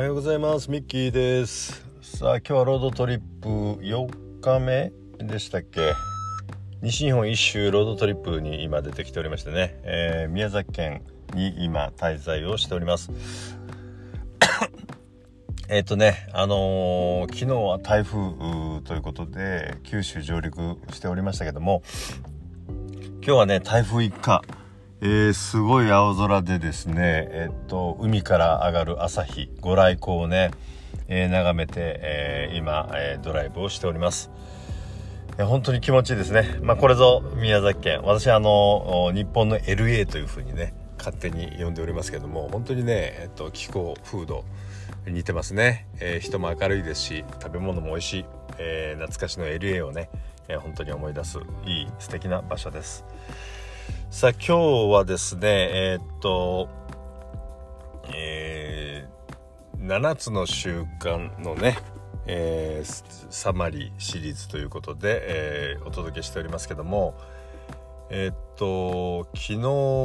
はようございます。ミッキーです。さあ今日はロードトリップ4日目でしたっけ？西日本一周ロードトリップに今出てきておりましてね、えー、宮崎県に今滞在をしております。えっとねあのー、昨日は台風ということで九州上陸しておりましたけども今日はね台風一過えー、すごい青空でですね、えっと、海から上がる朝日、ご来光をね、えー、眺めて、えー、今、えドライブをしております。本当に気持ちいいですね。まあ、これぞ宮崎県。私、あの、日本の LA というふうにね、勝手に呼んでおりますけども、本当にね、えっと、気候、風土、似てますね。え人も明るいですし、食べ物も美味しい、え懐かしの LA をね、え本当に思い出す、いい素敵な場所です。さあ今日はですねえー、っとえー、7つの習慣のね、えー、サマリーシリーズということで、えー、お届けしておりますけどもえ、っと昨日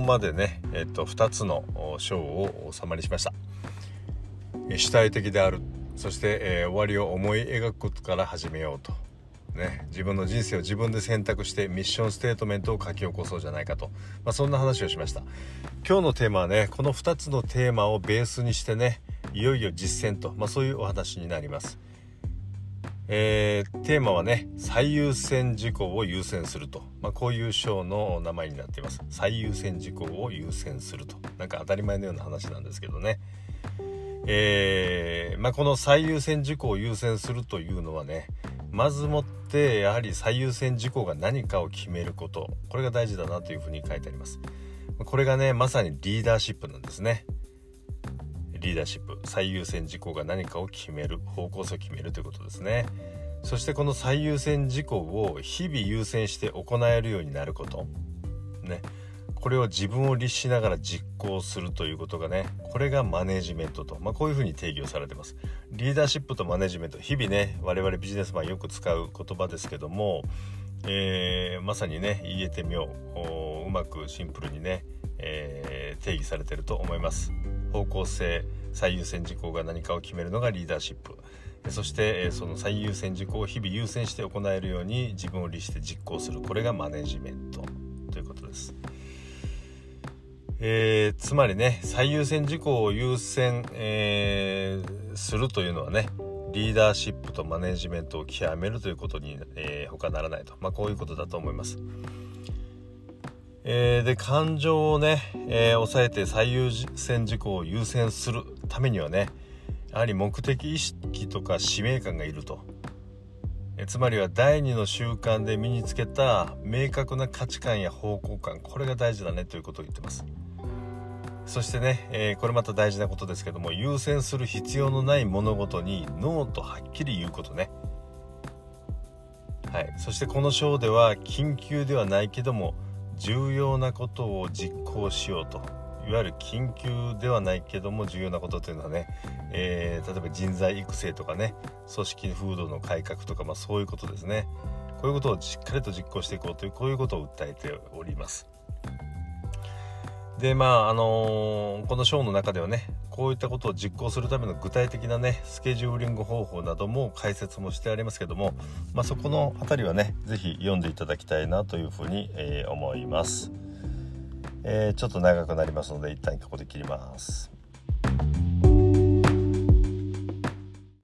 までね、え、っと2つの章をサマリーしました。主体的であるそして、えー、終わりを思い描くことから始めようとね、自分の人生を自分で選択してミッションステートメントを書き起こそうじゃないかと、まあ、そんな話をしました。今日のテーマはねこの2つのテーマをベースにしてねいよいよ実践と、まあ、そういうお話になります。えー、テーマはね最優先事項を優先すると、まあ、こういう章の名前になっています。最優先事項を優先すると。なんか当たり前のような話なんですけどね。えー、まあ、この最優先事項を優先するというのはねまずもってやはり最優先事項が何かを決めること。これが大事だなというふうに書いてあります。これがねまさにリーダーシップなんですね。リーダーシップ。最優先事項が何かを決める方向性を決めるということですね。そしてこの最優先事項を日々優先して行えるようになること。ね。これを自分を律しながら実行するということがねこれがマネジメントと、まあ、こういうふうに定義をされてます。リーダーシップとマネジメント日々ね我々ビジネスマンよく使う言葉ですけども、えー、まさにね言えてみよううまくシンプルにね、えー、定義されてると思います。方向性最優先事項が何かを決めるのがリーダーシップ。そしてその最優先事項を日々優先して行えるように自分を律して実行する。これがマネジメントということです。えー、つまりね最優先事項を優先、えー、するというのはねリーダーシップとマネジメントを極めるということに、えー、他ならないと、まあ、こういうことだと思います。えー、で感情をね、えー、抑えて最優先事項を優先するためにはねやはり目的意識とか使命感がいると。えつまりは第二の習慣で身につけた明確な価値観や方向感これが大事だねということを言ってます。そしてね、えー、これまた大事なことですけども優先する必要のない物事にノーとはっきり言うことね。はい。そしてこの章では緊急ではないけども重要なことを実行しようと。いわゆる緊急ではないけども重要なことというのはね、えー、例えば人材育成とかね組織風土の改革とか、まあ、そういうことですね。こういうことをしっかりと実行していこうというこういうことを訴えております。でまああのー、この章の中ではねこういったことを実行するための具体的なねスケジューリング方法なども解説もしてありますけども、まあ、そこの辺りはね是非読んでいただきたいなというふうに、えー、思います。えー、ちょっと長くなりますので一旦ここで切ります。